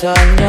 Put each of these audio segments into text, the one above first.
Time.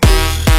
Boom.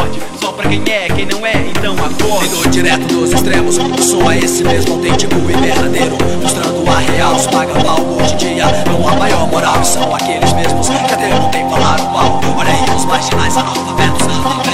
forte Só pra quem é, quem não é, então acorde. Vindo direto dos extremos, o som é esse mesmo Autêntico e verdadeiro, mostrando a real Os paga pau hoje em dia, não há maior moral. E são aqueles mesmos que até ontem falaram mal. Olha aí os marginais analfabetos, analfabetos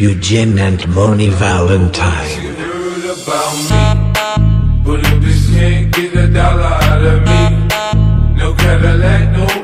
Eugene and Moni Valentine. But can't get a dollar out of me, no Cadillac, no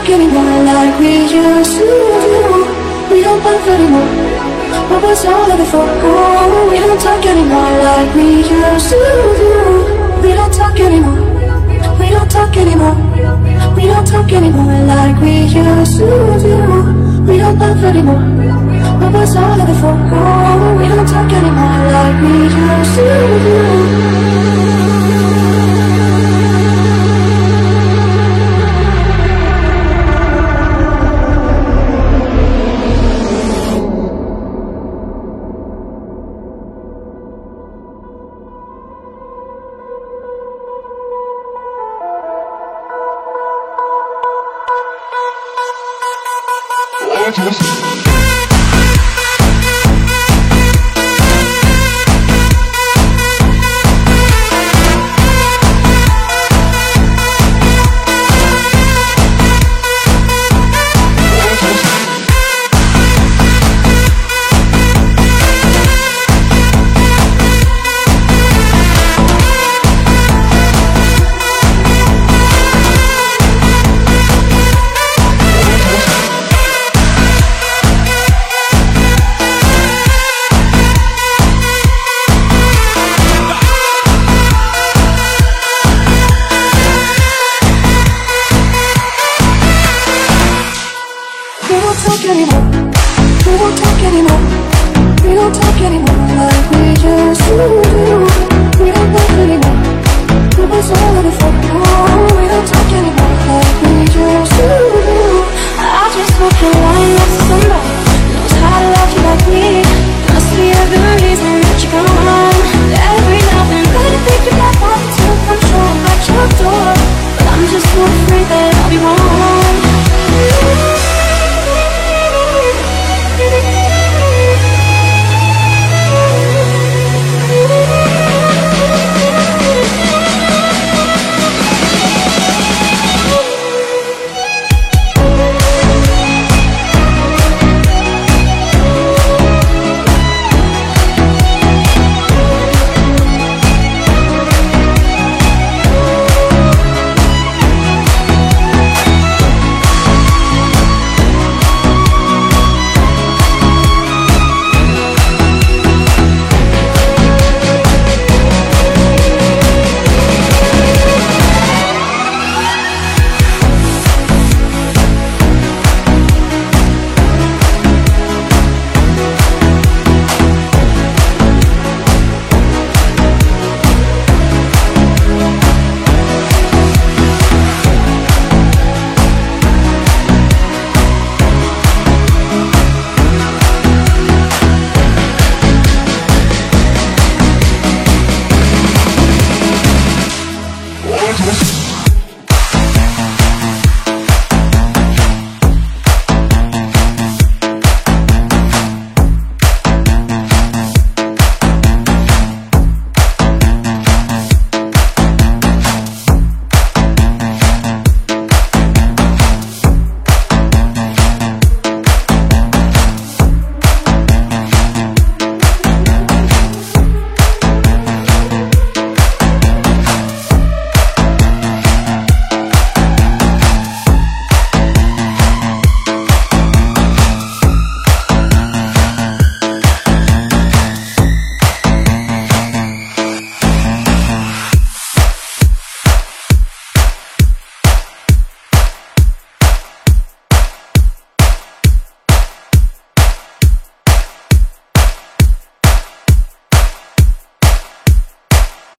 Don't talk anymore like we used to do. We don't laugh anymore. What was all of it for? Oh, we don't talk anymore like we used to do. We don't talk anymore. We don't talk anymore. We don't talk anymore like we used to do. We don't laugh anymore. What was all of it for? Oh, we don't talk anymore like we used to do.